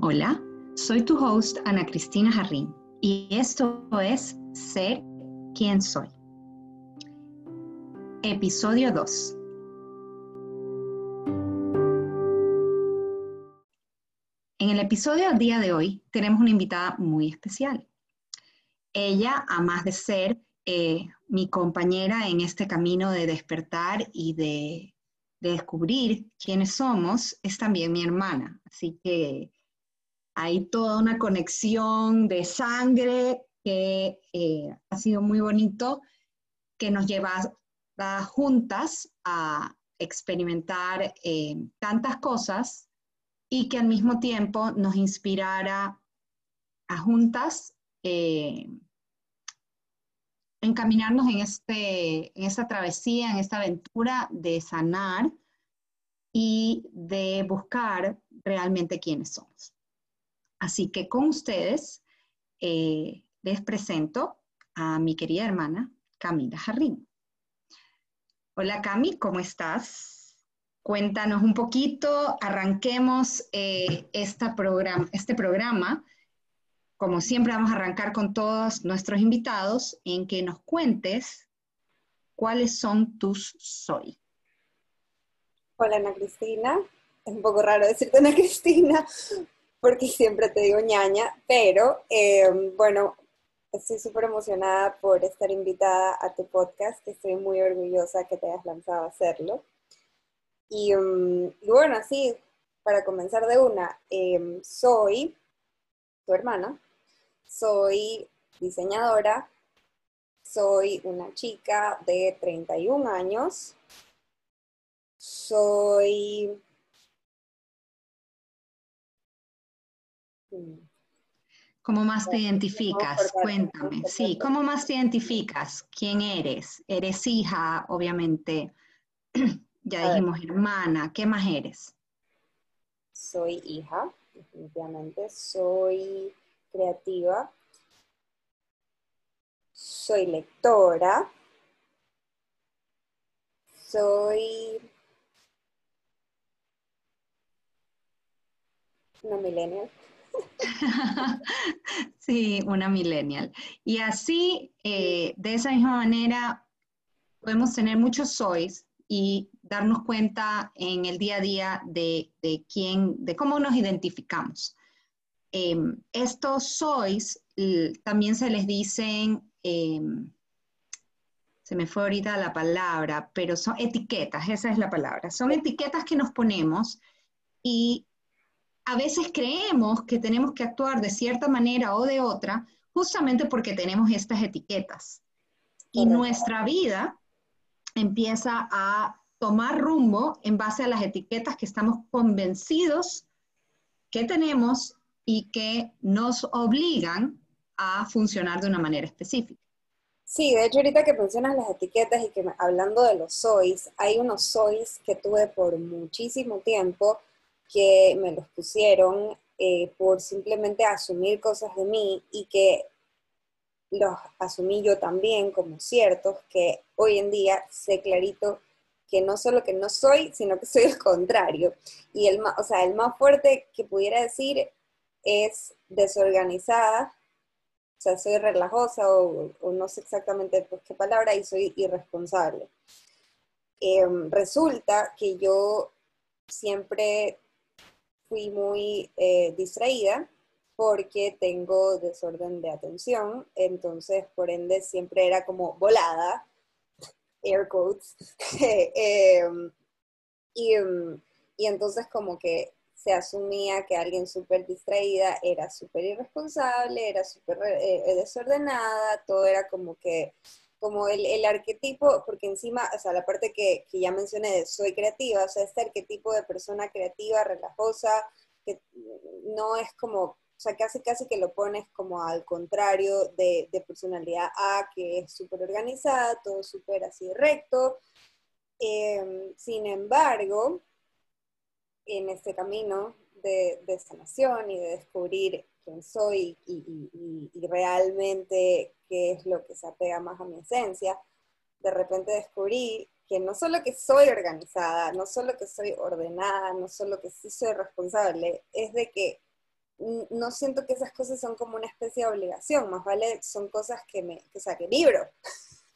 Hola, soy tu host Ana Cristina Jarrín y esto es Ser quien soy. Episodio 2. En el episodio del día de hoy tenemos una invitada muy especial. Ella, a más de ser eh, mi compañera en este camino de despertar y de, de descubrir quiénes somos, es también mi hermana. Así que hay toda una conexión de sangre que eh, ha sido muy bonito, que nos lleva juntas a experimentar eh, tantas cosas y que al mismo tiempo nos inspirara a juntas eh, encaminarnos en, este, en esta travesía, en esta aventura de sanar y de buscar realmente quiénes somos. Así que con ustedes eh, les presento a mi querida hermana Camila Jarrín. Hola Cami, ¿cómo estás? Cuéntanos un poquito, arranquemos eh, este programa. Como siempre vamos a arrancar con todos nuestros invitados en que nos cuentes cuáles son tus soy. Hola Ana Cristina, es un poco raro decirte Ana Cristina, porque siempre te digo ñaña, pero eh, bueno, estoy súper emocionada por estar invitada a tu podcast, estoy muy orgullosa que te hayas lanzado a hacerlo. Y, mm, bueno, así, para comenzar de una, em, soy tu hermana, soy diseñadora, soy una chica de 31 años, soy ¿Cómo más te identificas? Cuéntame. Sí, ¿cómo más te identificas? ¿Quién eres? Eres hija, obviamente. ya dijimos hermana. ¿Qué más eres? Soy hija, definitivamente. Soy creativa. Soy lectora. Soy una millennial. sí, una millennial. Y así, eh, de esa misma manera, podemos tener muchos sois y darnos cuenta en el día a día de, quién, de cómo nos identificamos. Em, estos sois también se les dicen, em, se me fue ahorita la palabra, pero son etiquetas, esa es la palabra. Son etiquetas que nos ponemos y a veces creemos que tenemos que actuar de cierta manera o de otra justamente porque tenemos estas etiquetas. Y nuestra vida empieza a tomar rumbo en base a las etiquetas que estamos convencidos que tenemos y que nos obligan a funcionar de una manera específica. Sí, de hecho ahorita que mencionas las etiquetas y que hablando de los sois, hay unos sois que tuve por muchísimo tiempo que me los pusieron eh, por simplemente asumir cosas de mí y que los asumí yo también como ciertos, que hoy en día sé clarito que no solo que no soy, sino que soy el contrario. Y el o sea, el más fuerte que pudiera decir es desorganizada, o sea, soy relajosa o, no sé exactamente pues, qué palabra, y soy irresponsable. Em, resulta que yo siempre fui muy eh, distraída porque tengo desorden de atención, entonces por ende siempre era como volada, air quotes, em, y, em, y, entonces como que se asumía que alguien súper distraída era súper irresponsable, era súper eh, desordenada, todo era como que como el, el, arquetipo, porque encima, o sea, la parte que, que, ya mencioné de soy creativa, o sea, este arquetipo de persona creativa, relajosa, que no es como, o sea, casi casi que lo pones como al contrario de, de personalidad A, que es súper organizada, todo súper así recto. Em, sin embargo, en este camino de, de, sanación y de descubrir quién soy y, y, y realmente qué es lo que se apega más a mi esencia, de repente descubrí que no solo que soy organizada, no solo que soy ordenada, no solo que sí soy responsable, es de que no siento que esas cosas son como una especie de obligación, más vale son cosas que me, que, o sea, que vibro.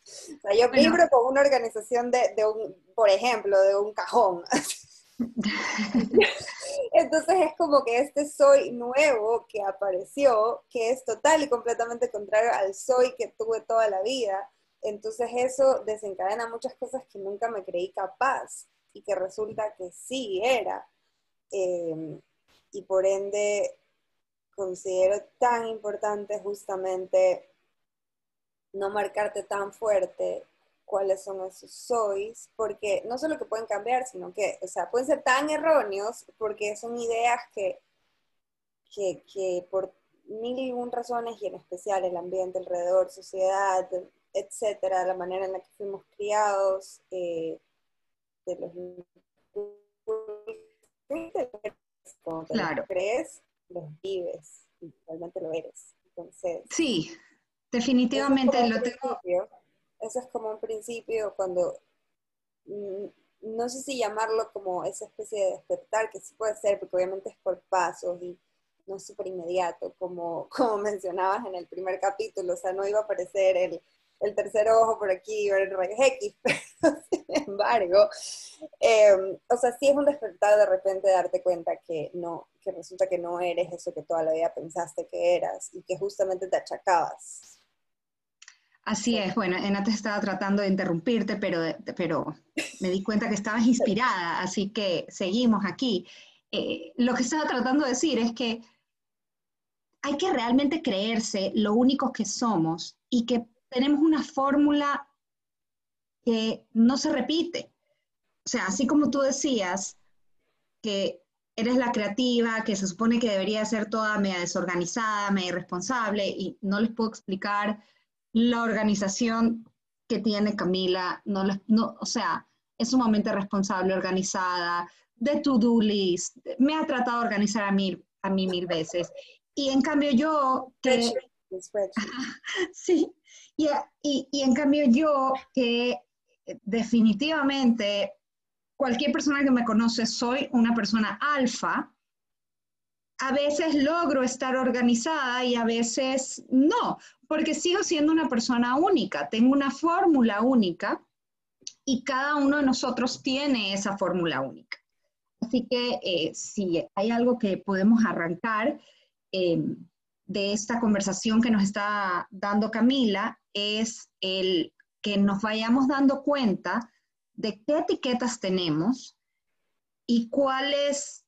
o sea, yo vibro con una organización de, de, un, por ejemplo, de un cajón. Entonces es como que este soy nuevo que apareció, que es total y completamente contrario al soy que tuve toda la vida. Entonces eso desencadena muchas cosas que nunca me creí capaz y que resulta que sí era. Eh, y por ende considero tan importante justamente no marcarte tan fuerte cuáles son esos sois, porque no solo que pueden cambiar, sino que, o sea, pueden ser tan erróneos porque son ideas que, que, por mil y un razones, y en especial el ambiente alrededor, sociedad, etcétera, la manera en la que fuimos criados, eh, de los claro. crees, los vives, y realmente lo eres. Entonces, sí, definitivamente lo tengo. Eso es como un principio cuando, mm, no sé si llamarlo como esa especie de despertar, que sí puede ser, porque obviamente es por pasos y no es súper inmediato, como, como mencionabas en el primer capítulo, o sea, no iba a aparecer el, el tercer ojo por aquí, o el rayos X, pero sin embargo, em, o sea, sí es un despertar de repente darte cuenta que no, que resulta que no eres eso que toda la vida pensaste que eras y que justamente te achacabas. Así es, bueno, antes estaba tratando de interrumpirte, pero, pero me di cuenta que estabas inspirada, así que seguimos aquí. Eh, lo que estaba tratando de decir es que hay que realmente creerse lo únicos que somos y que tenemos una fórmula que no se repite. O sea, así como tú decías que eres la creativa, que se supone que debería ser toda media desorganizada, media irresponsable, y no les puedo explicar la organización que tiene Camila, no, no o sea, es sumamente responsable, organizada, de to-do list, me ha tratado de organizar a mí, a mí mil veces. Y en cambio yo, que, sí, y, y, en cambio yo que definitivamente cualquier persona que me conoce soy una persona alfa, a veces logro estar organizada y a veces no, porque sigo siendo una persona única, tengo una fórmula única y cada uno de nosotros tiene esa fórmula única. Así que eh, si hay algo que podemos arrancar, eh, de esta conversación que nos está dando Camila es el que nos vayamos dando cuenta de qué etiquetas tenemos y cuáles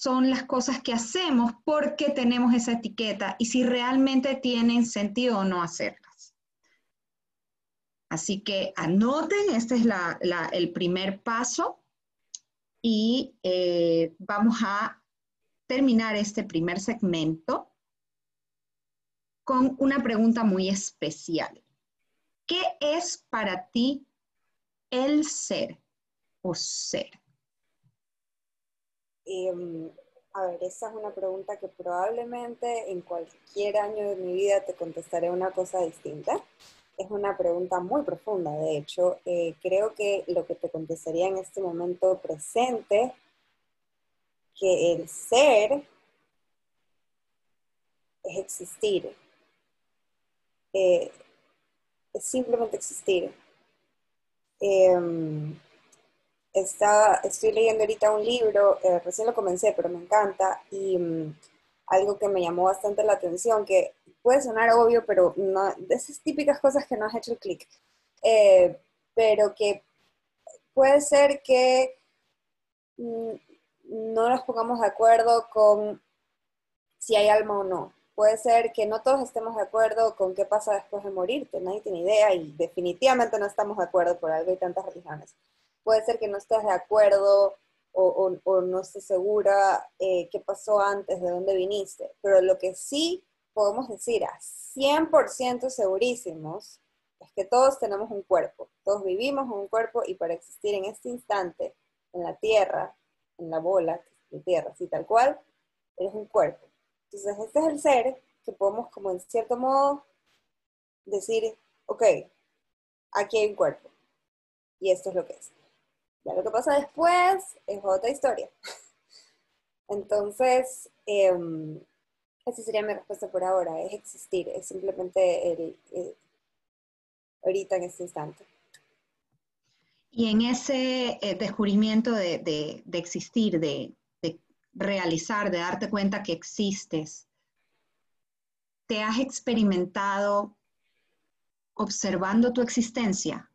son las cosas que hacemos porque tenemos esa etiqueta y si realmente tienen sentido o no hacerlas. Así que anoten, este es el primer paso y eh, vamos a terminar este primer segmento con una pregunta muy especial. ¿Qué es para ti el ser o ser? Em, a ver, esa es una pregunta que probablemente en cualquier año de mi vida te contestaré una cosa distinta. Es una pregunta muy profunda, de hecho. Eh, creo que lo que te contestaría en este momento presente, que el ser es existir, eh, es simplemente existir. Em, estoy leyendo ahorita un libro, eh, recién lo comencé, pero me encanta, y mm, algo que me llamó bastante la atención, que puede sonar obvio, pero no, de esas típicas cosas que no has hecho el clic, eh, pero que puede ser que mm, no nos pongamos de acuerdo con si hay alma o no puede ser que no todos estemos de acuerdo con qué pasa después de morirte, nadie tiene idea y definitivamente no estamos de acuerdo por algo y tantas religiones. Puede ser que no estés de acuerdo o, no estés segura eh, qué pasó antes, de dónde viniste, pero lo que sí podemos decir a 100% segurísimos es que todos tenemos un cuerpo, todos vivimos en un cuerpo y para existir en este instante, en la tierra, en la bola de tierra, así tal cual, eres un cuerpo. Entonces, este es el ser que podemos como en cierto modo decir, ok, aquí hay un cuerpo. Y esto es lo que es. Lo que pasa después es otra historia. Entonces, em, Esa sería mi respuesta por ahora, es existir, es simplemente ahorita en este instante. Y en ese eh, descubrimiento de, existir, de, de, realizar, de darte cuenta que existes, ¿te has experimentado observando tu existencia?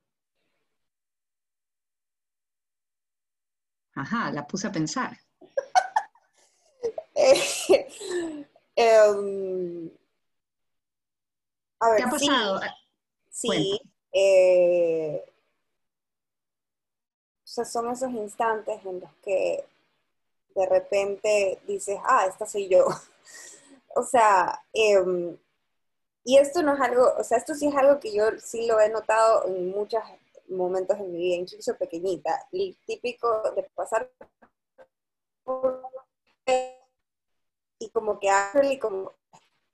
Ajá, la puse a pensar. Em, ¿Qué ha pasado? Sí, eh, o sea, son esos instantes en los que de repente dices, ah, esta soy yo. o sea, em, y esto no es algo, o sea, esto sí es algo que yo sí lo he notado en muchos momentos de mi vida, incluso pequeñita. El típico de pasar por y como que y como,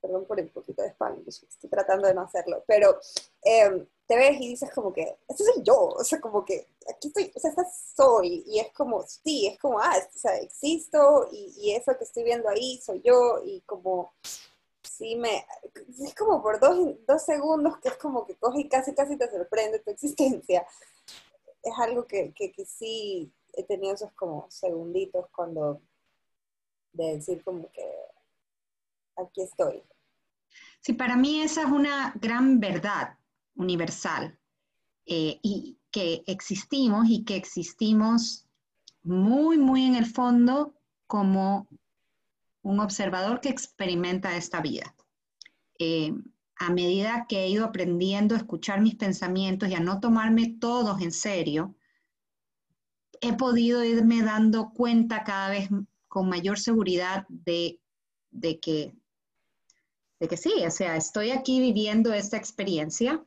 perdón por el poquito de spam, estoy tratando de no hacerlo, pero em, te ves y dices como que, este soy yo, o sea, como que aquí estoy, o sea, esta soy, y es como, sí, es como, ah, o sea, existo, y, y eso que estoy viendo ahí soy yo, y como, sí me, es como por dos, dos segundos que es como que coge y casi, casi te sorprende tu existencia. Es algo que, que, sí he tenido esos como segunditos cuando de decir como que aquí estoy. Sí, para mí esa es una gran verdad universal eh, y que existimos y que existimos muy, muy en el fondo como un observador que experimenta esta vida. Eh, a medida que he ido aprendiendo a escuchar mis pensamientos y a no tomarme todos en serio, he podido irme dando cuenta cada vez con mayor seguridad de, que, de que sí, o sea, estoy aquí viviendo esta experiencia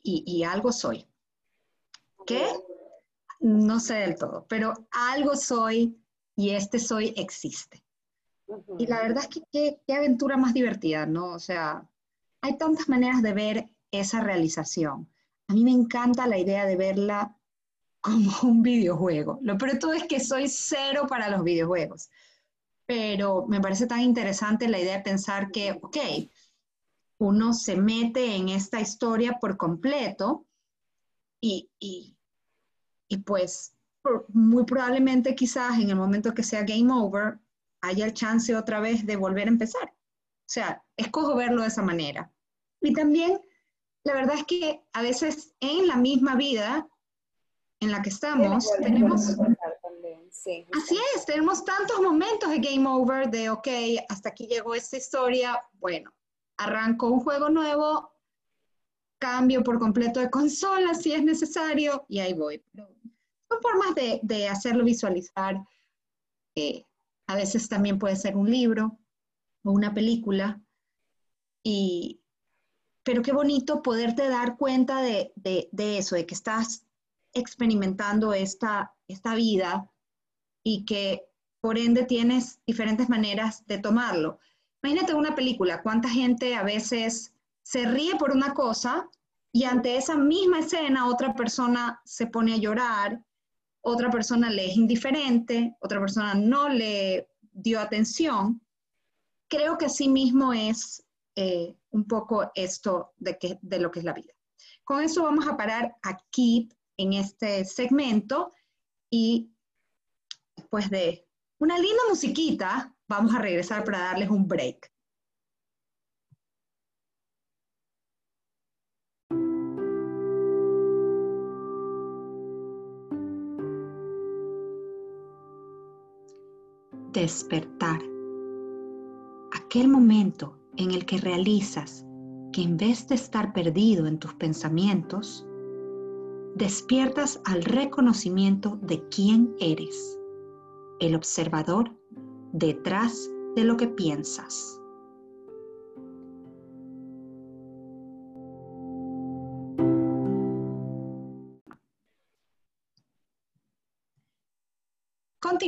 y, algo soy. ¿Qué? No sé del todo, pero algo soy y este soy existe. Y la verdad es que qué, qué, aventura más divertida, ¿no? O sea, hay tantas maneras de ver esa realización. A mí me encanta la idea de verla como un videojuego. Lo peor todo es que soy cero para los videojuegos, pero me parece tan interesante la idea de pensar que, ok, uno se mete en esta historia por completo y, y, y pues muy probablemente quizás en el momento que sea game over haya el chance otra vez de volver a empezar. O sea, escojo verlo de esa manera. Y también, la verdad es que a veces en la misma vida en la que estamos, tenemos... así es, tenemos tantos momentos de game over, de, ok, hasta aquí llegó esta historia, bueno, arranco un juego nuevo, cambio por completo de consola si es necesario, y ahí voy. son formas de, hacerlo visualizar. Eh, a veces también puede ser un libro o una película. Y, pero qué bonito poderte dar cuenta de, de eso, de que estás experimentando esta, esta vida y que por ende tienes diferentes maneras de tomarlo. Imagínate una película, cuánta gente a veces se ríe por una cosa y ante esa misma escena otra persona se pone a llorar, otra persona le es indiferente, otra persona no le dio atención. Creo que así mismo es eh, un poco esto de, que, de lo que es la vida. Con eso vamos a parar aquí en este segmento y después de una linda musiquita, vamos a regresar para darles un break. Despertar. Aquel momento en el que realizas que en vez de estar perdido en tus pensamientos, despiertas al reconocimiento de quién eres, el observador detrás de lo que piensas.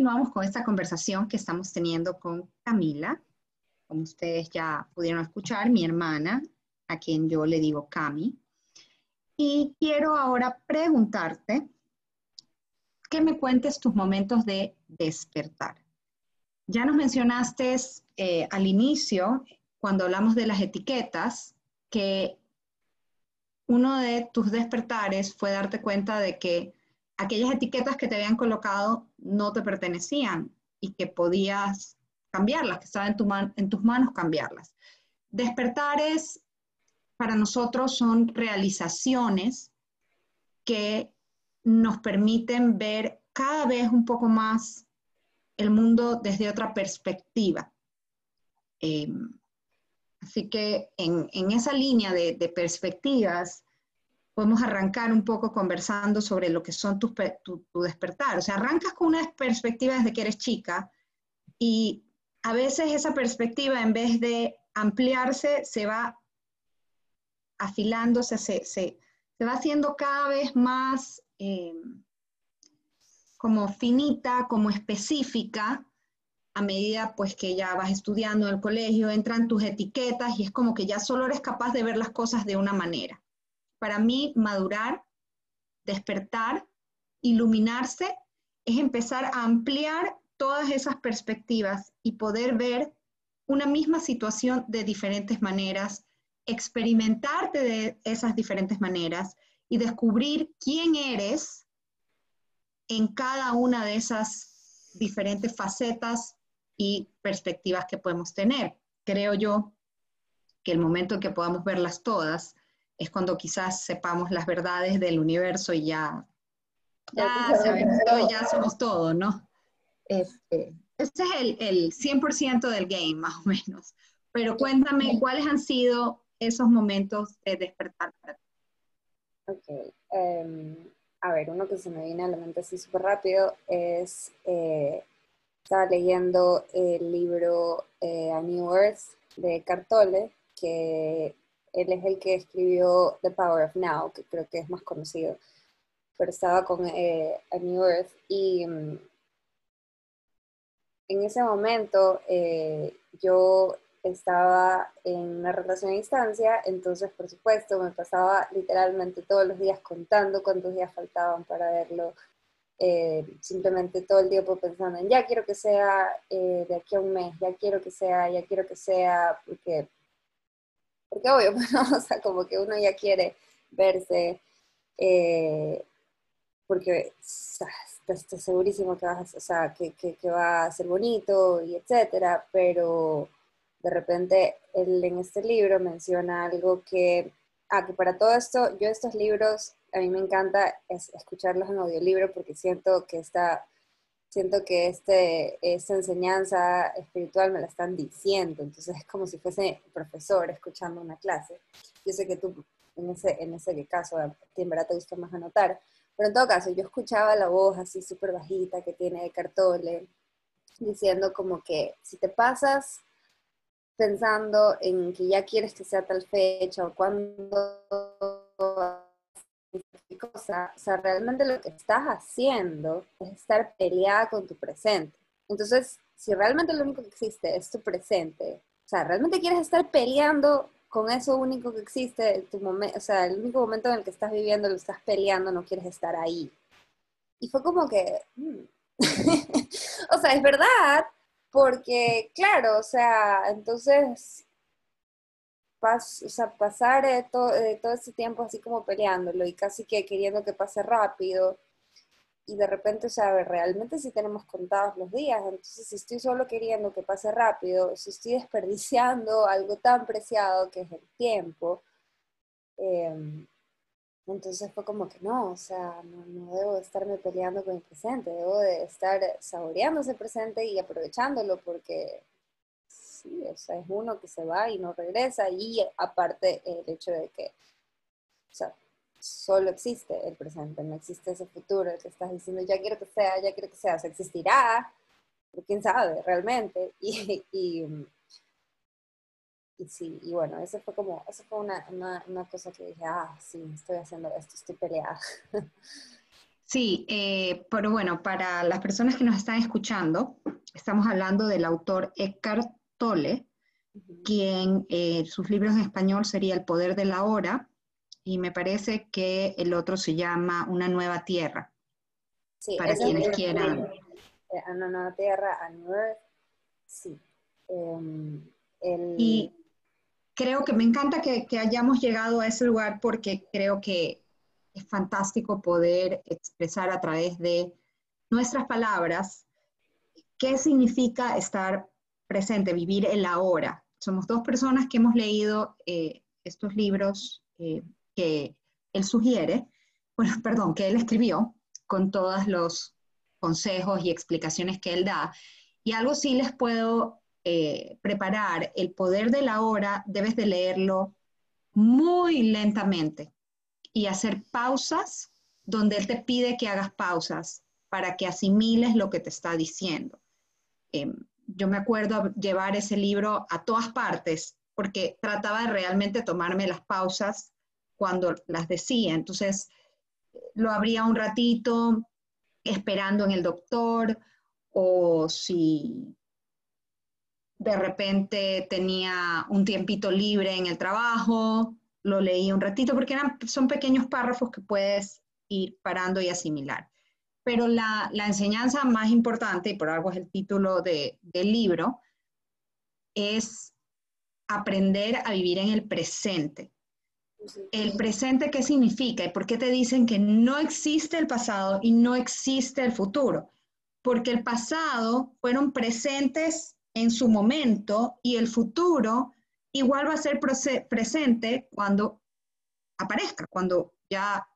Continuamos con esta conversación que estamos teniendo con Camila. Como ustedes ya pudieron escuchar, mi hermana, a quien yo le digo Cami. Y quiero ahora preguntarte que me cuentes tus momentos de despertar. Ya nos mencionaste eh, al inicio, cuando hablamos de las etiquetas, que uno de tus despertares fue darte cuenta de que aquellas etiquetas que te habían colocado no te pertenecían y que podías cambiarlas, que estaban en, en tus manos cambiarlas. Despertares para nosotros son realizaciones que nos permiten ver cada vez un poco más el mundo desde otra perspectiva. Em, así que en, esa línea de, perspectivas, podemos arrancar un poco conversando sobre lo que son tus tu, despertar. O sea, arrancas con una perspectiva desde que eres chica y a veces esa perspectiva, en vez de ampliarse, se va afilándose, se, se, va haciendo cada vez más em, como finita, como específica, a medida pues que ya vas estudiando en el colegio, entran tus etiquetas y es como que ya solo eres capaz de ver las cosas de una manera. Para mí, madurar, despertar, iluminarse, es empezar a ampliar todas esas perspectivas y poder ver una misma situación de diferentes maneras, experimentarte de esas diferentes maneras y descubrir quién eres en cada una de esas diferentes facetas y perspectivas que podemos tener. Creo yo que el momento en que podamos verlas todas es cuando quizás sepamos las verdades del universo y ya, ya sabemos todo, ya somos todo, ¿no? Este, este es el, el 100% del game, más o menos. Pero cuéntame, ¿cuáles han sido esos momentos de despertar para ti? Ok. Em, a ver, uno que se me viene a la mente así súper rápido es, eh, estaba leyendo el libro eh, A New Earth de Cartole, que él es el que escribió The Power of Now, que creo que es más conocido, pero estaba con eh, A New Earth y mm, en ese momento yo estaba en una relación a distancia, entonces por supuesto me pasaba literalmente todos los días contando cuántos días faltaban para verlo, eh, simplemente todo el tiempo pensando en ya quiero que sea eh, de aquí a un mes, ya quiero que sea, ya quiero que sea, porque, porque obvio, o sea, como que uno ya quiere verse, eh, porque está, segurísimo que, vas, o sea, que, que, va a ser bonito y etcétera, pero de repente él en este libro menciona algo que, ah, que para todo esto, yo estos libros, a mí me encanta escucharlos en audiolibro porque siento que esta, siento que este, esta enseñanza espiritual me la están diciendo, entonces es como si fuese profesor escuchando una clase. Yo sé que tú en ese, en ese caso, a ti en verdad te gusta más anotar, pero en todo caso, yo escuchaba la voz así súper bajita que tiene de Cartole, diciendo como que si te pasas pensando en que ya quieres que sea tal fecha o cuándo cosa, o sea, realmente lo que estás haciendo es estar peleada con tu presente. Entonces, si realmente lo único que existe es tu presente, o sea, realmente quieres estar peleando con eso único que existe, tu momento, o sea, el único momento en el que estás viviendo lo estás peleando, no quieres estar ahí. Y fue como que, mm. o sea, es verdad, porque, claro, o sea, entonces, pasar eh, todo, todo ese tiempo así como peleándolo y casi que queriendo que pase rápido, y de repente, o sea, realmente si tenemos contados los días, entonces si estoy solo queriendo que pase rápido, si estoy desperdiciando algo tan preciado que es el tiempo, eh, entonces fue como que no, o sea, no, debo de estarme peleando con el presente, debo de estar saboreando ese presente y aprovechándolo porque o sea, es uno que se va y no regresa y aparte el hecho de que, o sea, solo existe el presente, no existe ese futuro, que estás diciendo ya quiero que sea, ya quiero que sea, o sea, existirá, pero quién sabe realmente y, y y sí, y bueno, eso fue como, eso fue una, una, cosa que dije, ah, sí, estoy haciendo esto, estoy peleada. Sí, eh, pero bueno, para las personas que nos están escuchando, estamos hablando del autor Eckhart Tolle, quien eh, sus libros en español sería El poder de la hora, y me parece que el otro se llama Una nueva tierra. Sí, para quienes quieran. Una nueva tierra, A New Earth, Sí. Em, y creo que me encanta que, que, hayamos llegado a ese lugar porque creo que es fantástico poder expresar a través de nuestras palabras qué significa estar presente, vivir el ahora. Somos dos personas que hemos leído eh, estos libros eh, que él sugiere, bueno, perdón, que él escribió con todos los consejos y explicaciones que él da. Y algo sí les puedo eh, preparar, el poder de la hora, debes de leerlo muy lentamente y hacer pausas donde él te pide que hagas pausas para que asimiles lo que te está diciendo. Em, yo me acuerdo llevar ese libro a todas partes porque trataba de realmente tomarme las pausas cuando las decía. Entonces, lo abría un ratito esperando en el doctor o si de repente tenía un tiempito libre en el trabajo, lo leí un ratito porque eran, son pequeños párrafos que puedes ir parando y asimilar. Pero la, la enseñanza más importante, y por algo es el título de, del libro, es aprender a vivir en el presente. ¿El presente qué significa? ¿Y por qué te dicen que no existe el pasado y no existe el futuro? Porque el pasado fueron presentes en su momento y el futuro igual va a ser presente cuando aparezca, cuando ya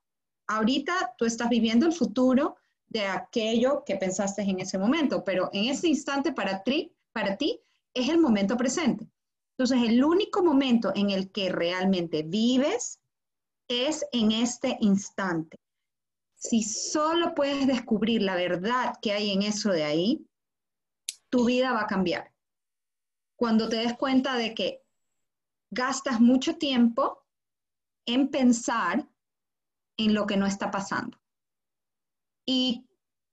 ahorita tú estás viviendo el futuro de aquello que pensaste en ese momento, pero en ese instante para ti, para ti es el momento presente. Entonces, el único momento en el que realmente vives es en este instante. Si solo puedes descubrir la verdad que hay en eso de ahí, tu vida va a cambiar. Cuando te des cuenta de que gastas mucho tiempo en pensar en lo que no está pasando. Y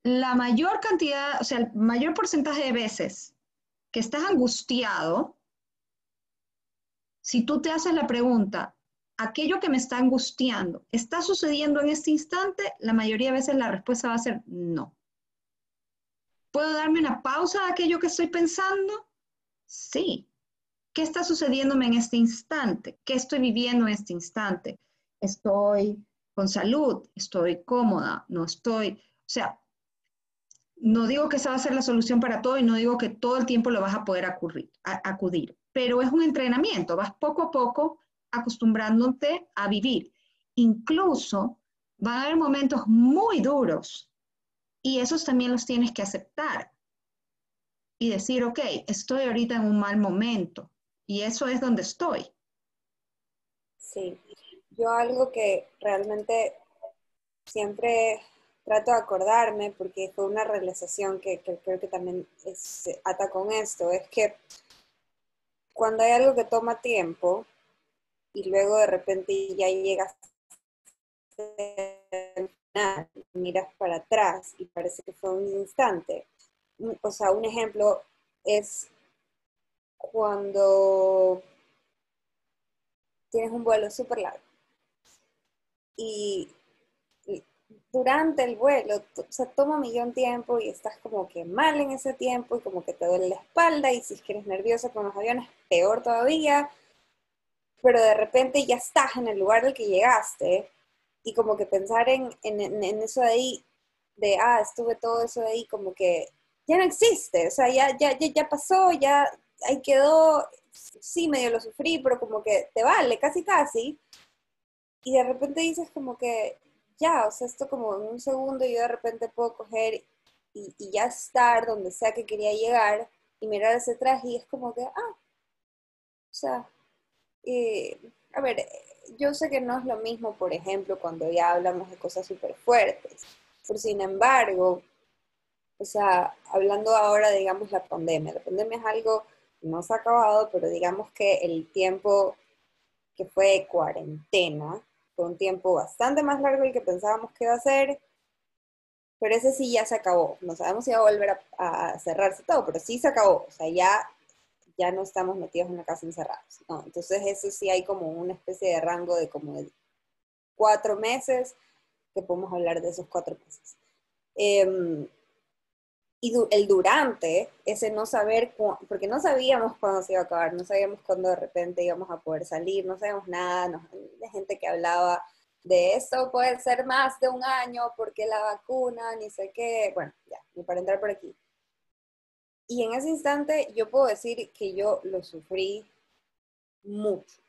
la mayor cantidad, o sea, el mayor porcentaje de veces que estás angustiado, si tú te haces la pregunta, aquello que me está angustiando, ¿está sucediendo en este instante? La mayoría de veces la respuesta va a ser no. ¿Puedo darme una pausa de aquello que estoy pensando? Sí. ¿Qué está sucediéndome en este instante? ¿Qué estoy viviendo en este instante? ¿Estoy con salud? ¿Estoy cómoda? ¿No estoy? O sea, no digo que esa va a ser la solución para todo y no digo que todo el tiempo lo vas a poder acudir, pero es un entrenamiento, vas poco a poco acostumbrándote a vivir. Incluso van a haber momentos muy duros y esos también los tienes que aceptar y decir, ok, estoy ahorita en un mal momento, y eso es donde estoy. Sí, yo algo que realmente siempre trato de acordarme, porque fue una realización que, creo que también se ata con esto, es que cuando hay algo que toma tiempo y luego de repente ya llegas miras para atrás y parece que fue un instante. O sea, un ejemplo es cuando tienes un vuelo súper largo y, durante el vuelo, se toma un millón tiempo y estás como que mal en ese tiempo y como que te duele la espalda y si es que eres nerviosa con los aviones, peor todavía, pero de repente ya estás en el lugar al que llegaste y como que pensar en, en, en eso de ahí, de, ah, estuve todo eso de ahí, como que ya no existe, o sea, ya, ya, ya, ya pasó, ya, ahí quedó, sí, medio lo sufrí, pero como que te vale, casi, casi. Y de repente dices como que, ya, o sea, esto como en un segundo yo de repente puedo coger y, ya estar donde sea que quería llegar y mirar ese traje y es como que, ah, o sea, eh, a ver, yo sé que no es lo mismo, por ejemplo, cuando ya hablamos de cosas súper fuertes, pero sin embargo, o sea, hablando ahora, digamos, la pandemia, la pandemia es algo no se ha acabado, pero digamos que el tiempo que fue cuarentena fue un tiempo bastante más largo del que pensábamos que iba a ser, pero ese sí ya se acabó. No sabemos si va a volver a, cerrarse todo, pero sí se acabó. O sea, ya, ya no estamos metidos en la casa encerrados. Entonces, eso sí hay como una especie de rango de como de cuatro meses, que podemos hablar de esos cuatro meses. Em, y el durante, ese no saber, porque no sabíamos cuándo se iba a acabar, no sabíamos cuándo de repente íbamos a poder salir, no sabíamos nada, no, de gente que hablaba de esto puede ser más de un año porque la vacuna, ni sé qué, bueno, ya, ni para entrar por aquí. Y en ese instante yo puedo decir que yo lo sufrí mucho.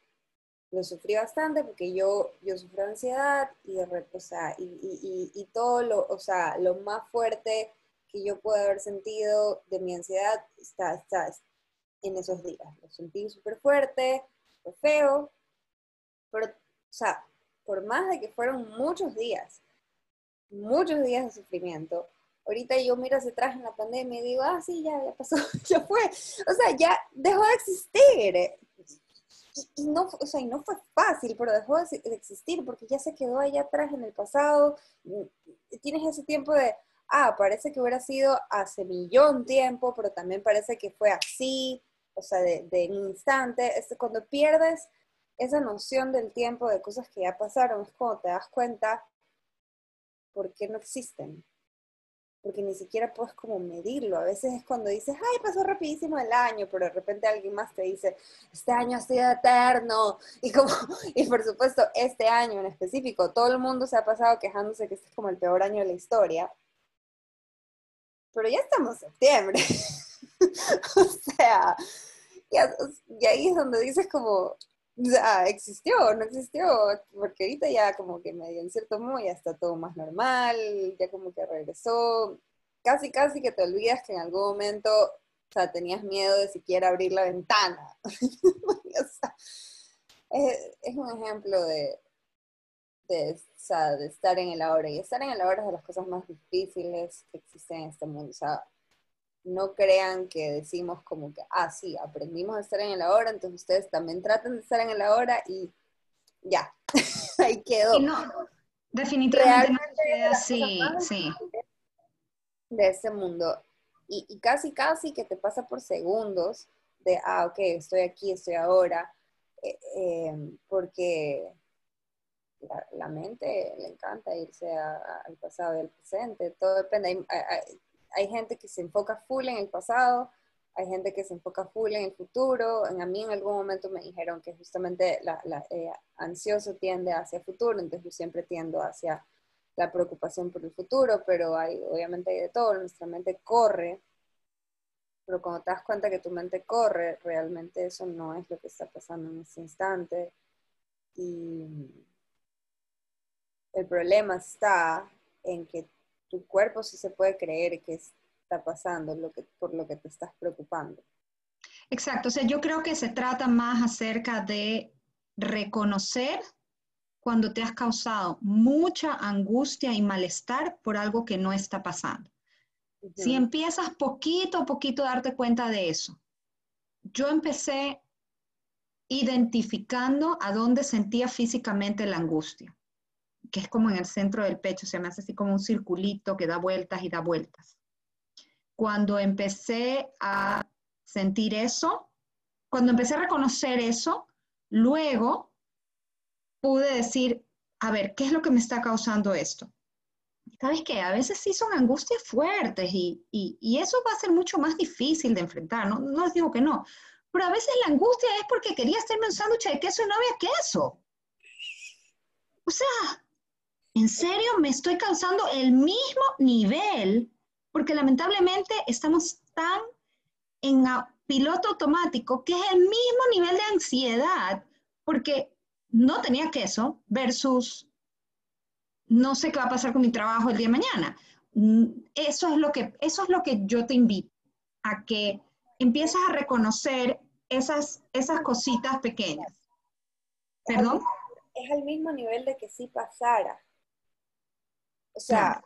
Lo sufrí bastante porque yo, yo sufro ansiedad y, o sea, y, y, y, todo lo, o sea, lo más fuerte que yo puedo haber sentido de mi ansiedad está, está en esos días. Lo sentí súper fuerte, fue feo, pero, o sea, por más de que fueron muchos días, muchos días de sufrimiento, ahorita yo miro hacia atrás en la pandemia y digo, ah, sí, ya, ya pasó, ya fue. O sea, ya dejó de existir. Y, no, o sea, y no fue fácil, pero dejó de, existir porque ya se quedó allá atrás en el pasado. Tienes ese tiempo de, ah, parece que hubiera sido hace millón tiempo, pero también parece que fue así, o sea, de, un instante. Es cuando pierdes esa noción del tiempo, de cosas que ya pasaron, es cuando te das cuenta por qué no existen. Porque ni siquiera puedes como medirlo. A veces es cuando dices, ay, pasó rapidísimo el año, pero de repente alguien más te dice, este año ha sido eterno. Y, como, y por supuesto, este año en específico, todo el mundo se ha pasado quejándose que este es como el peor año de la historia pero ya estamos en septiembre. o sea, y ahí es donde dices como, ya, existió no existió, porque ahorita ya como que medio en cierto modo ya está todo más normal, ya como que regresó, casi casi que te olvidas que en algún momento, o sea, tenías miedo de siquiera abrir la ventana. es, un ejemplo de, de, de estar en el ahora. Y estar en el ahora es de las cosas más difíciles que existen en este mundo. O sea, no crean que decimos como que, ah, sí, aprendimos a estar en el ahora, entonces ustedes también traten de estar en el ahora y ya, ahí quedó. no, definitivamente no así, sí. De este mundo. Y, y, casi, casi que te pasa por segundos de, ah, ok, estoy aquí, estoy ahora, eh, eh, porque la, mente le encanta irse al pasado y al presente, todo depende. Hay, gente que se enfoca full en el pasado, hay gente que se enfoca full en el futuro. En, a mí en algún momento me dijeron que justamente la, eh, ansioso tiende hacia el futuro, entonces yo siempre tiendo hacia la preocupación por el futuro, pero hay, obviamente hay de todo, nuestra mente corre, pero cuando te das cuenta que tu mente corre, realmente eso no es lo que está pasando en ese instante. Y el problema está en que tu cuerpo sí se puede creer que está pasando lo que, por lo que te estás preocupando. Exacto, o sea, yo creo que se trata más acerca de reconocer cuando te has causado mucha angustia y malestar por algo que no está pasando. Si empiezas poquito a poquito a darte cuenta de eso. Yo empecé identificando a dónde sentía físicamente la angustia que es como en el centro del pecho, se me hace así como un circulito que da vueltas y da vueltas. Cuando empecé a sentir eso, cuando empecé a reconocer eso, luego pude decir, a ver, ¿qué es lo que me está causando esto? ¿Sabes qué? A veces sí son angustias fuertes y, y, eso va a ser mucho más difícil de enfrentar, no, no les digo que no, pero a veces la angustia es porque quería hacerme un sándwich de queso y no había queso. O sea, ¿en serio me estoy causando el mismo nivel? Porque lamentablemente estamos tan en piloto automático que es el mismo nivel de ansiedad porque no tenía queso versus no sé qué va a pasar con mi trabajo el día de mañana. Mm, eso es lo que, eso es lo que yo te invito a que empieces a reconocer esas, esas cositas pequeñas. ¿Perdón? Es al mismo nivel de que sí pasara. O sea,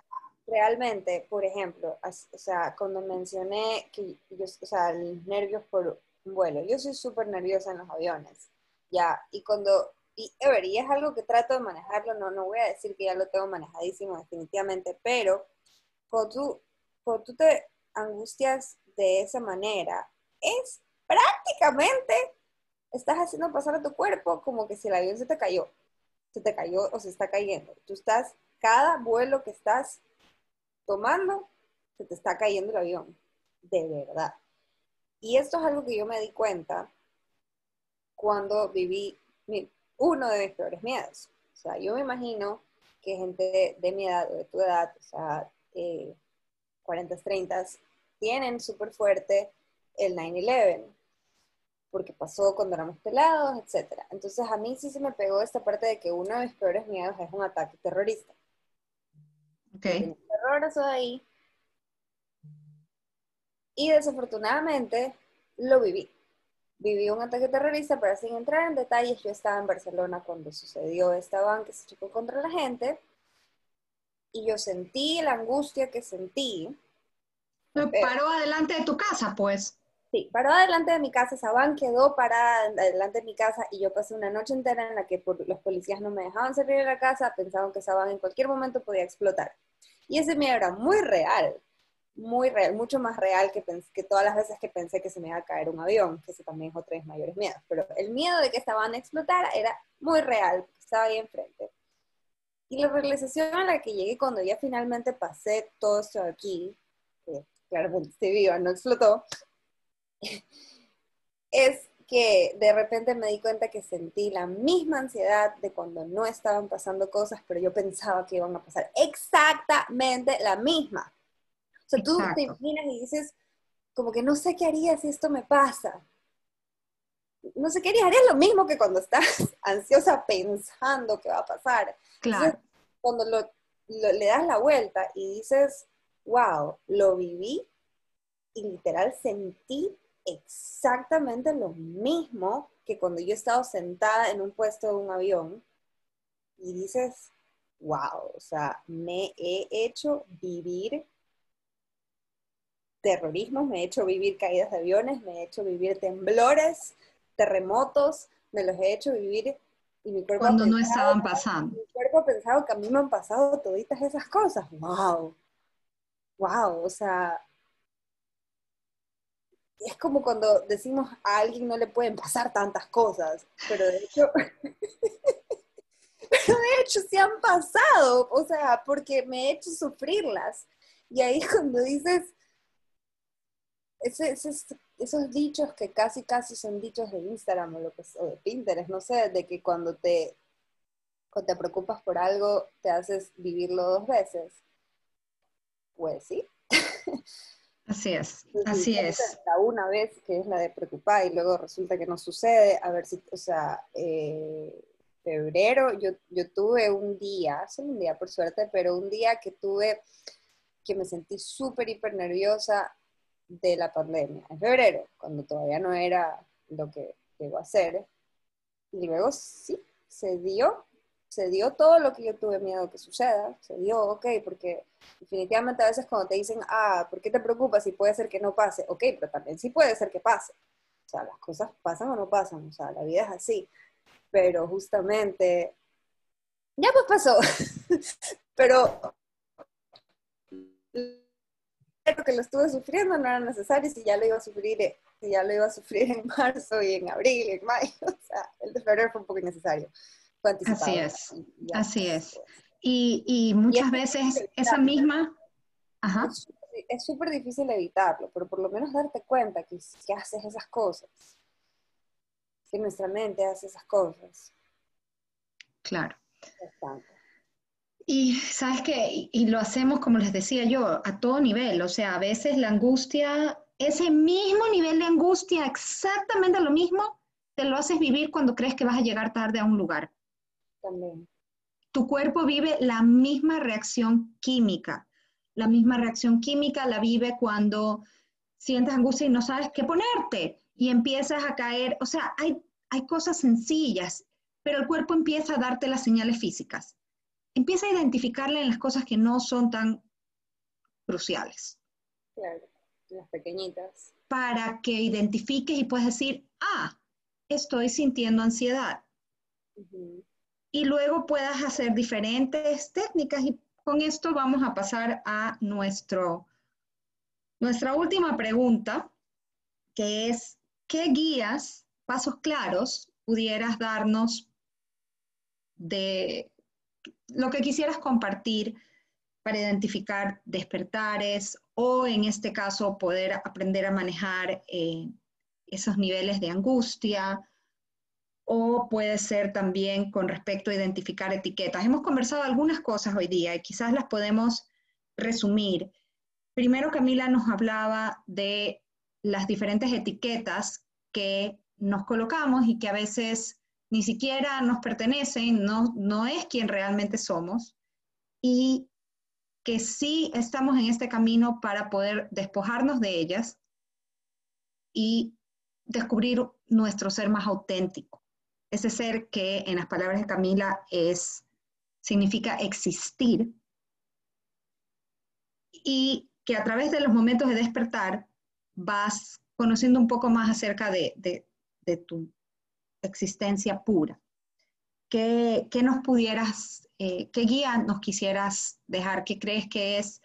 realmente, por ejemplo, o sea, cuando mencioné que yo, o sea, nervios por un vuelo, yo soy súper nerviosa en los aviones, ya, y cuando, y, y es algo que trato de manejarlo, no, no voy a decir que ya lo tengo manejadísimo definitivamente, pero cuando tú, cuando tú te angustias de esa manera, es prácticamente, estás haciendo pasar a tu cuerpo como que si el avión se te cayó, se te cayó o se está cayendo. Tú estás cada vuelo que estás tomando, se te está cayendo el avión, de verdad. Y esto es algo que yo me di cuenta cuando viví uno de mis peores miedos. O sea, yo me imagino que gente de, mi edad o de tu edad, o sea, 40, 30, tienen súper fuerte el 9-11, porque pasó cuando éramos pelados, etc. Entonces a mí sí se me pegó esta parte de que uno de mis peores miedos es un ataque terrorista. Ok. Terror eso de ahí. Y desafortunadamente lo viví. Viví un ataque terrorista, pero sin entrar en detalles, yo estaba en Barcelona cuando sucedió esta van que se chocó contra la gente. Y yo sentí la angustia que sentí. Paró adelante de tu casa, pues. Sí, paró adelante de mi casa, Saban quedó parada adelante de mi casa y yo pasé una noche entera en la que los policías no me dejaban salir de la casa, pensaban que Saban en cualquier momento podía explotar. Y ese miedo era muy real, muy real, mucho más real que, que todas las veces que pensé que se me iba a caer un avión, que ese también es otro de mis mayores miedos. Pero el miedo de que estaban a explotar era muy real, estaba ahí enfrente. Y la realización a la que llegué cuando ya finalmente pasé todo esto aquí, que claramente estoy viva, no explotó, es que de repente me di cuenta que sentí la misma ansiedad de cuando no estaban pasando cosas, pero yo pensaba que iban a pasar exactamente la misma. O sea, tú te imaginas y dices, como que no sé qué haría si esto me pasa. No sé qué haría, harías lo mismo que cuando estás ansiosa pensando que va a pasar. Claro. cuando le das la vuelta y dices, wow, lo viví y literal sentí exactamente lo mismo que cuando yo he estado sentada en un puesto de un avión y dices, wow, o sea, me he hecho vivir terrorismo, me he hecho vivir caídas de aviones, me he hecho vivir temblores, terremotos, me los he hecho vivir y mi cuerpo... Cuando no estaban pasando. Mi cuerpo ha pensado que a mí me han pasado toditas esas cosas. ¡Wow! ¡Wow! O sea, es como cuando decimos a alguien no le pueden pasar tantas cosas, pero de hecho, pero de hecho se han pasado, o sea, porque me he hecho sufrirlas. Y ahí cuando dices, esos dichos que casi casi son dichos de Instagram o, lo que, o de Pinterest, no sé, de que cuando te, cuando te preocupas por algo te haces vivirlo dos veces. Pues sí. Así es, así es. La una vez, que es la de preocupar, y luego resulta que no sucede, a ver si, o sea, eh, febrero, yo, yo tuve un día, solo un día por suerte, pero un día que tuve, que me sentí súper, hiper nerviosa de la pandemia, en febrero, cuando todavía no era lo que llegó a ser, y luego sí, se dio, se dio todo lo que yo tuve miedo que suceda, se dio, ok, porque definitivamente a veces cuando te dicen, ah, ¿por qué te preocupas si puede ser que no pase? Ok, pero también sí puede ser que pase. O sea, las cosas pasan o no pasan, o sea, la vida es así. Pero justamente, ya pues pasó. pero lo que lo estuve sufriendo no era necesario si ya lo iba a sufrir, si ya lo iba a sufrir en marzo y en abril, en mayo, o sea, el de febrero fue un poco innecesario. Así es, así es. Y, muchas veces esa misma... Ajá. Es súper difícil evitarlo, pero por lo menos darte cuenta que, que haces esas cosas, que nuestra mente hace esas cosas. Claro. Y sabes que, y lo hacemos, como les decía yo, a todo nivel. O sea, a veces la angustia, ese mismo nivel de angustia, exactamente lo mismo, te lo haces vivir cuando crees que vas a llegar tarde a un lugar. Tu cuerpo vive la misma reacción química. La misma reacción química la vive cuando sientes angustia y no sabes qué ponerte y empiezas a caer. O sea, hay, hay cosas sencillas, pero el cuerpo empieza a darte las señales físicas. Empieza a identificarle en las cosas que no son tan cruciales. Claro, las pequeñitas. Para que identifiques y puedas decir, ah, estoy sintiendo ansiedad y luego puedas hacer diferentes técnicas. Y con esto vamos a pasar a nuestro, nuestra última pregunta, que es, ¿qué guías, pasos claros pudieras darnos de lo que quisieras compartir para identificar despertares o en este caso poder aprender a manejar eh, esos niveles de angustia, o puede ser también con respecto a identificar etiquetas. Hemos conversado algunas cosas hoy día y quizás las podemos resumir. Primero, Camila nos hablaba de las diferentes etiquetas que nos colocamos y que a veces ni siquiera nos pertenecen, no, no es quien realmente somos, y que sí estamos en este camino para poder despojarnos de ellas y descubrir nuestro ser más auténtico. Ese ser que en las palabras de Camila es, significa existir y que a través de los momentos de despertar vas conociendo un poco más acerca de, de, tu existencia pura. ¿Qué, qué nos pudieras eh, ¿qué guía nos quisieras dejar? ¿Qué crees que es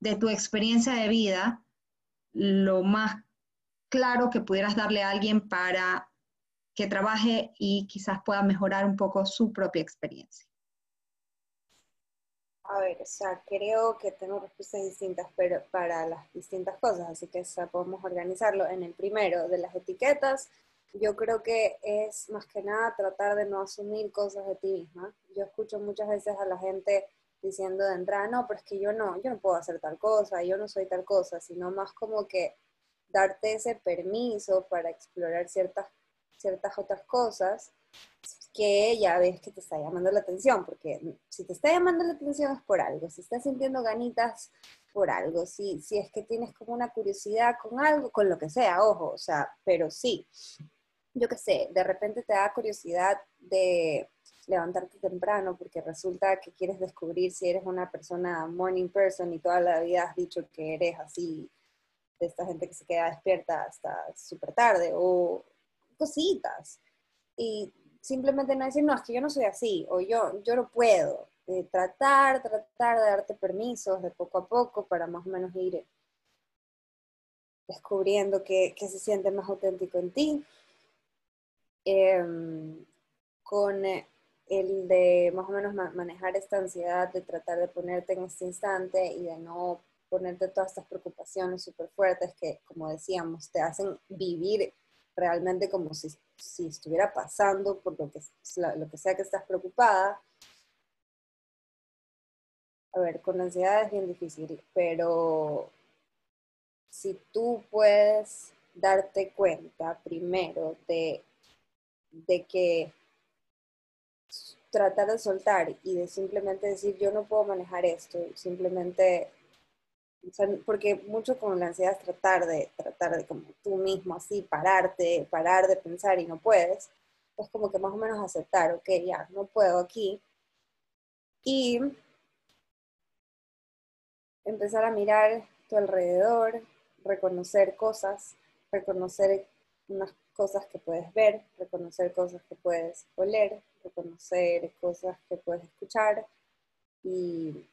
de tu experiencia de vida lo más claro que pudieras darle a alguien para que trabaje y quizás pueda mejorar un poco su propia experiencia? A ver, o sea, creo que tengo respuestas distintas pero para las distintas cosas, así que podemos organizarlo. En el primero, de las etiquetas, yo creo que es más que nada tratar de no asumir cosas de ti misma. Yo escucho muchas veces a la gente diciendo de entrada, no, pero es que yo no, yo no puedo hacer tal cosa, yo no soy tal cosa, sino más como que darte ese permiso para explorar ciertas, ciertas otras cosas que ya ves que te está llamando la atención, porque si te está llamando la atención es por algo, si estás sintiendo ganitas por algo, si, si es que tienes como una curiosidad con algo, con lo que sea, ojo, o sea, pero sí, yo qué sé, de repente te da curiosidad de levantarte temprano porque resulta que quieres descubrir si eres una persona morning person y toda la vida has dicho que eres así, de esta gente que se queda despierta hasta súper tarde o cositas. Y simplemente no decir, no, es que yo no soy así o yo, yo no puedo. tratar, tratar de darte permisos de poco a poco para más o menos ir descubriendo qué, se siente más auténtico en ti Em, con el de más o menos manejar esta ansiedad de tratar de ponerte en este instante y de no ponerte todas estas preocupaciones súper fuertes que, como decíamos, te hacen vivir realmente como si, si estuviera pasando por lo que, lo que sea que estás preocupada. A ver, con ansiedad es bien difícil, pero si tú puedes darte cuenta primero de de que tratar de soltar y de simplemente decir yo no puedo manejar esto, simplemente, porque mucho con la ansiedad es tratar de, tratar de como tú mismo así, pararte, parar de pensar y no puedes, es como que más o menos aceptar, ok, ya, no puedo aquí. Y empezar a mirar tu alrededor, reconocer cosas, reconocer unas cosas que puedes ver, reconocer cosas que puedes oler, reconocer cosas que puedes escuchar y,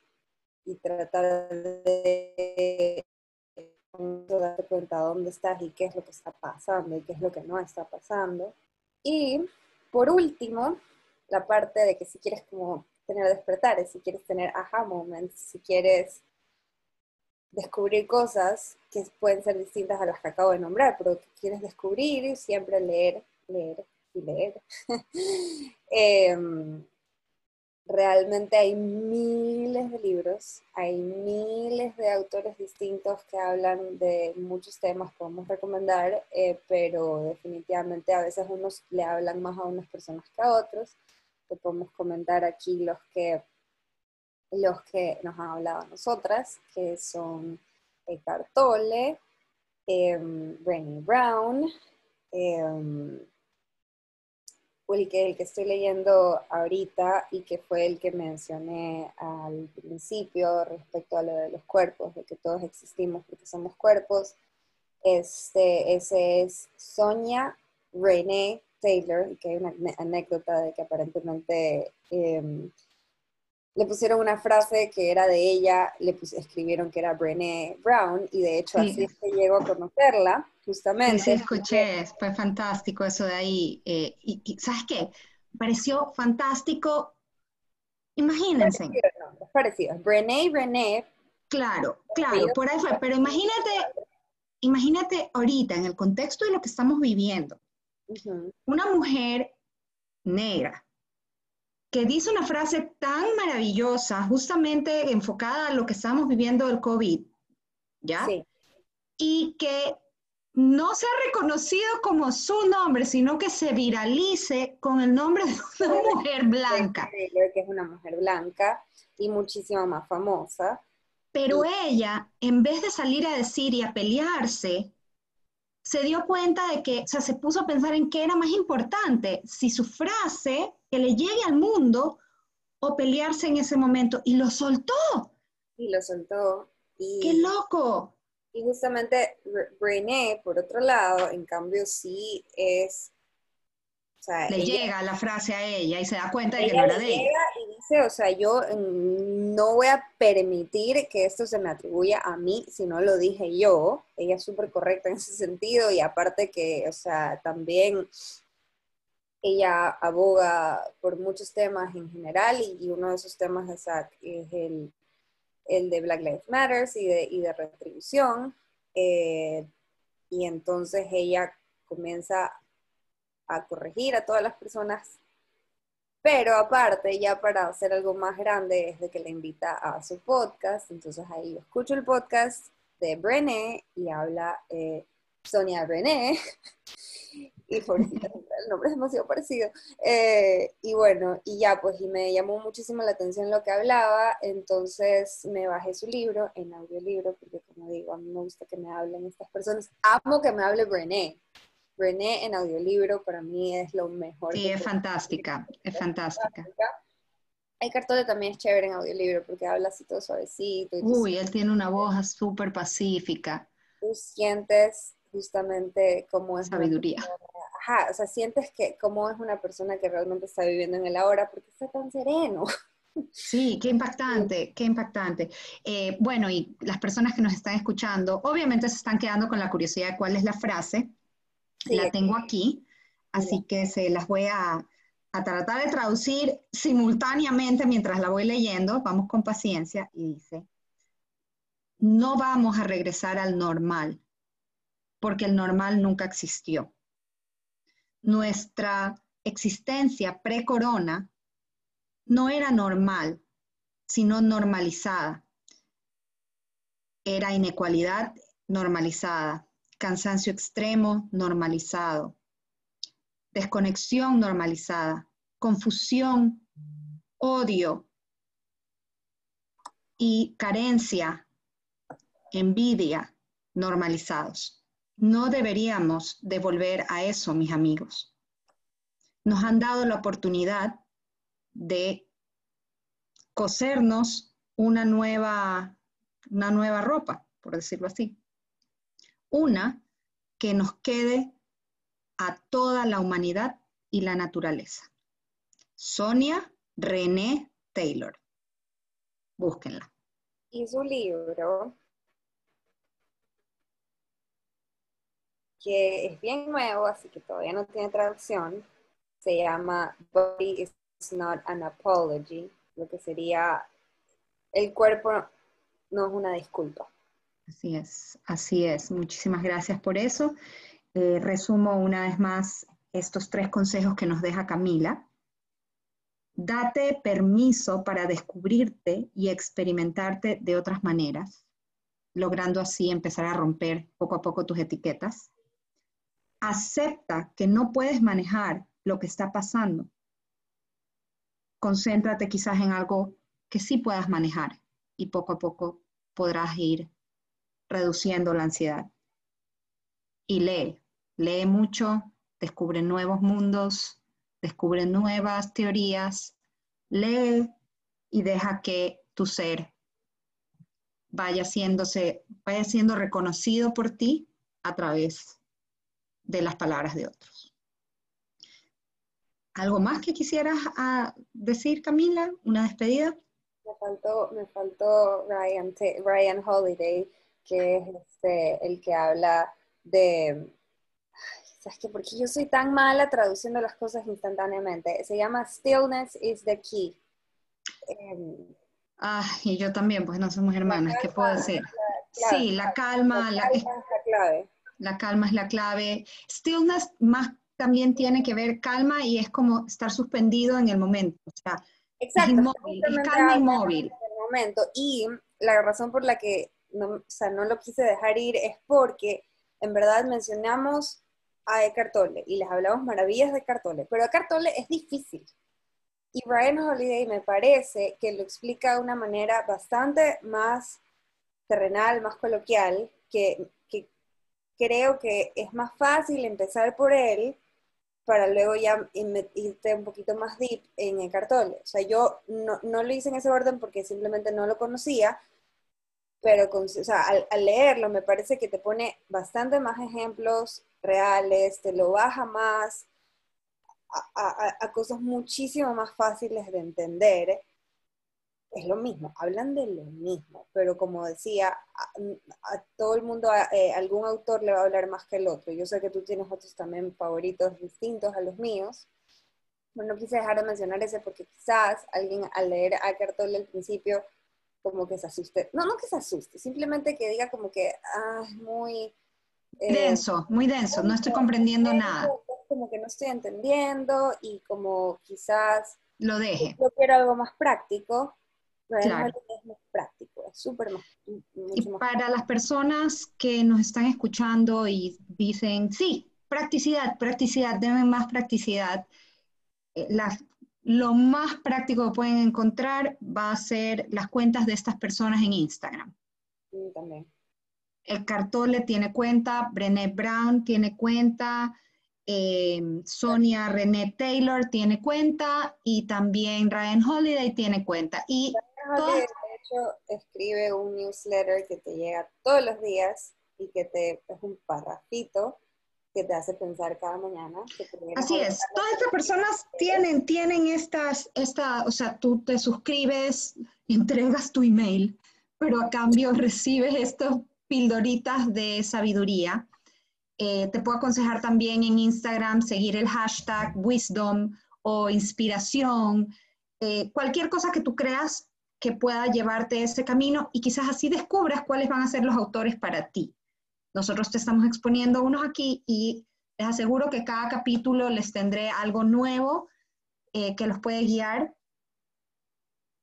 tratar de darte cuenta dónde estás y qué es lo que está pasando y qué es lo que no está pasando. Y por último, la parte de que si quieres como tener despertares, si quieres tener aha moments, si quieres descubrir cosas que pueden ser distintas a las que acabo de nombrar, pero que quieres descubrir, siempre leer, leer y leer. Em, realmente hay miles de libros, hay miles de autores distintos que hablan de muchos temas, podemos recomendar, eh, pero definitivamente a veces unos le hablan más a unas personas que a otros. Te podemos comentar aquí los que los que nos han hablado a nosotras, que son Eckhart Tolle, eh, Brown, eh, el, que, el que estoy leyendo ahorita y que fue el que mencioné al principio respecto a lo de los cuerpos, de que todos existimos porque somos cuerpos. Este, ese es Sonia Renee Taylor, y que hay una anécdota de que aparentemente em, le pusieron una frase que era de ella, le escribieron que era Brené Brown, y de hecho así es que llegó a conocerla, justamente. Sí, escuché, fue fantástico eso de ahí. Eh, y, ¿sabes qué? Pareció fantástico. Imagínense. Es parecido, Brené Brené Claro, claro, por ahí fue. Pero imagínate, imagínate ahorita en el contexto de lo que estamos viviendo, una mujer negra que dice una frase tan maravillosa, justamente enfocada a lo que estamos viviendo del COVID, ¿ya? Sí. Y que no sea reconocido como su nombre, sino que se viralice con el nombre de una mujer blanca. Que es una mujer blanca y muchísimo más famosa. Pero ella, en vez de salir a decir y a pelearse, se dio cuenta de que, o sea, se puso a pensar en qué era más importante, si su frase que le llegue al mundo o pelearse en ese momento. Y lo soltó. Y lo soltó. Y, ¡Qué loco! Y justamente René, por otro lado, en cambio sí es le llega la frase a ella y se da cuenta de que no era de ella. Y dice, o sea, yo mm, no voy a permitir que esto se me atribuya a mí, si no lo dije yo. Ella es súper correcta en ese sentido y aparte que, o sea, también ella aboga por muchos temas en general y, uno de esos temas es, el, el, de Black Lives Matter y de, y de retribución. Eh, y entonces ella comienza a corregir a todas las personas, pero aparte, ya para hacer algo más grande, es de que le invita a su podcast, entonces ahí yo escucho el podcast de Brené y habla eh, Sonia Brené, y por el nombre es demasiado parecido, eh, y bueno, y ya pues, y me llamó muchísimo la atención lo que hablaba, entonces me bajé su libro en audiolibro, porque como digo, a mí me gusta que me hablen estas personas, amo que me hable Brené, René en audiolibro para mí es lo mejor. Sí, es fantástica, es fantástica. Hay Cartole también es chévere en audiolibro porque habla así todo suavecito. Uy, él tiene una voz súper pacífica. Tú sientes justamente cómo es... Sabiduría. Ajá, o sea, sientes que cómo es una persona que realmente está viviendo en el ahora porque está tan sereno. Sí, qué impactante, qué impactante. Eh, bueno, y las personas que nos están escuchando, obviamente se están quedando con la curiosidad de cuál es la frase, la tengo aquí, así que se las voy a, a, tratar de traducir simultáneamente mientras la voy leyendo. Vamos con paciencia y dice, no vamos a regresar al normal, porque el normal nunca existió. Nuestra existencia pre-corona no era normal, sino normalizada. Era inecualidad normalizada, cansancio extremo normalizado, desconexión normalizada, confusión, odio y carencia, envidia normalizados. No deberíamos devolver a eso, mis amigos. Nos han dado la oportunidad de cosernos una nueva, una nueva ropa, por decirlo así. Una que nos quede a toda la humanidad y la naturaleza. Sonia René Taylor. Búsquenla. Y su libro, que es bien nuevo, así que todavía no tiene traducción, se llama Body is not an apology, lo que sería el cuerpo no es una disculpa. Así es, así es. Muchísimas gracias por eso. Eh, resumo una vez más estos tres consejos que nos deja Camila. Date permiso para descubrirte y experimentarte de otras maneras, logrando así empezar a romper poco a poco tus etiquetas. Acepta que no puedes manejar lo que está pasando. Concéntrate quizás en algo que sí puedas manejar y poco a poco podrás ir reduciendo la ansiedad. Y lee, lee mucho, descubre nuevos mundos, descubre nuevas teorías, lee y deja que tu ser vaya, vaya siendo reconocido por ti a través de las palabras de otros. ¿Algo más que quisieras ah, decir, Camila? ¿Una despedida? Me faltó, me faltó Ryan, Ryan Holiday que es este, el que habla de, ¿sabes qué? Porque yo soy tan mala traduciendo las cosas instantáneamente. Se llama Stillness is the Key. Em, Ah, y yo también, pues no somos hermanas, ¿qué puedo decir? sí, la calma, la, calma es la clave. La calma es la clave. Stillness más también tiene que ver calma y es como estar suspendido en el momento. O sea, Exacto, es inmóvil, es calma inmóvil. En el momento. Y la razón por la que no, o sea, no lo quise dejar ir es porque en verdad mencionamos a Eckhart Tolle y les hablamos maravillas de Eckhart Tolle, pero Eckhart Tolle es difícil. Y Brian Holiday me parece que lo explica de una manera bastante más terrenal, más coloquial, que, que creo que es más fácil empezar por él para luego ya irte un poquito más deep en Eckhart Tolle. O sea, yo no, no, lo hice en ese orden porque simplemente no lo conocía, pero con, o sea, al, leerlo me parece que te pone bastante más ejemplos reales, te lo baja más a, cosas muchísimo más fáciles de entender. Es lo mismo, hablan de lo mismo, pero como decía, a, todo el mundo, eh, algún autor le va a hablar más que el otro. Yo sé que tú tienes otros también favoritos distintos a los míos. Bueno, no quise dejar de mencionar ese porque quizás alguien al leer a Tolle al principio como que se asuste. No, no que se asuste, simplemente que diga como que, ah, es muy... Eh, denso, muy denso, no estoy comprendiendo nada. Como que no estoy entendiendo y como quizás... Lo deje. Yo quiero algo más práctico, claro. es más práctico, es súper más, Para las personas que nos están escuchando y dicen, sí, practicidad, practicidad, deben más practicidad. Eh, las lo más práctico que pueden encontrar va a ser las cuentas de estas personas en Instagram. también. El Cartole tiene cuenta, Brené Brown tiene cuenta, eh, Sonia René Taylor tiene cuenta y también Ryan Holiday tiene cuenta. Y De hecho, escribe un newsletter que te llega todos los días y que te es un parrafito que te hace pensar cada mañana. Así es, todas estas personas tienen, tienen estas, esta, o sea, tú te suscribes, entregas tu email, pero a cambio recibes estos pildoritas de sabiduría. Eh, te puedo aconsejar también en Instagram seguir el hashtag wisdom o inspiración, eh, cualquier cosa que tú creas que pueda llevarte ese camino y quizás así descubras cuáles van a ser los autores para ti. Nosotros te estamos exponiendo unos aquí y les aseguro que cada capítulo les tendré algo nuevo eh, que los puede guiar,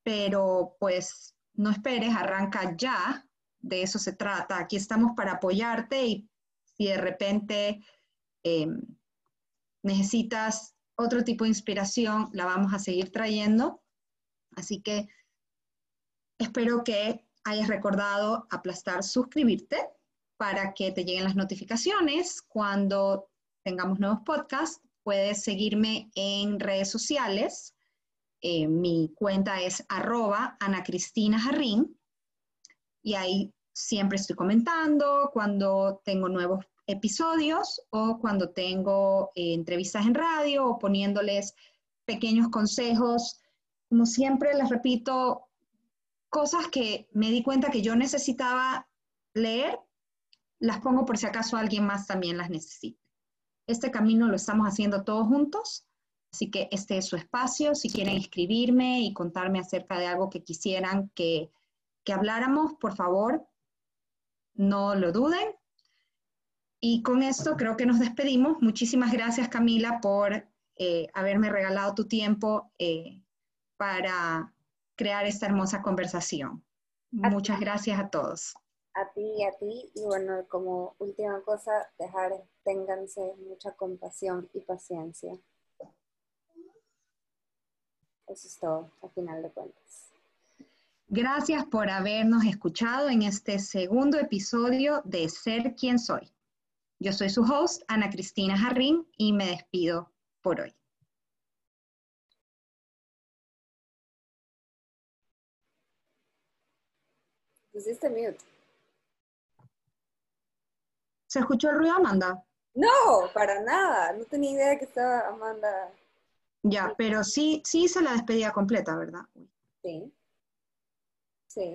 pero pues no esperes, arranca ya, de eso se trata. Aquí estamos para apoyarte y si de repente em, necesitas otro tipo de inspiración, la vamos a seguir trayendo. Así que espero que hayas recordado aplastar suscribirte para que te lleguen las notificaciones cuando tengamos nuevos podcasts. Puedes seguirme en redes sociales. Eh, mi cuenta es arroba Ana Cristina Jarrín y ahí siempre estoy comentando cuando tengo nuevos episodios o cuando tengo eh, entrevistas en radio o poniéndoles pequeños consejos. Como siempre les repito, cosas que me di cuenta que yo necesitaba leer las pongo por si acaso alguien más también las necesite. Este camino lo estamos haciendo todos juntos, así que este es su espacio. Si quieren escribirme y contarme acerca de algo que quisieran que, habláramos, por favor, no lo duden. Y con esto creo que nos despedimos. Muchísimas gracias, Camila, por eh, haberme regalado tu tiempo eh, para crear esta hermosa conversación. Muchas gracias a todos a ti y a ti. Y bueno, como última cosa, dejar, ténganse mucha compasión y paciencia. Eso es todo, al final de cuentas. Gracias por habernos escuchado en este segundo episodio de Ser quien soy. Yo soy su host, Ana Cristina Jarrín, y me despido por hoy. Pusiste mute. ¿Se escuchó el ruido, Amanda? No, para nada. No tenía idea de que estaba Amanda. Ya, pero sí, sí hice la despedida completa, ¿verdad? Sí. Sí.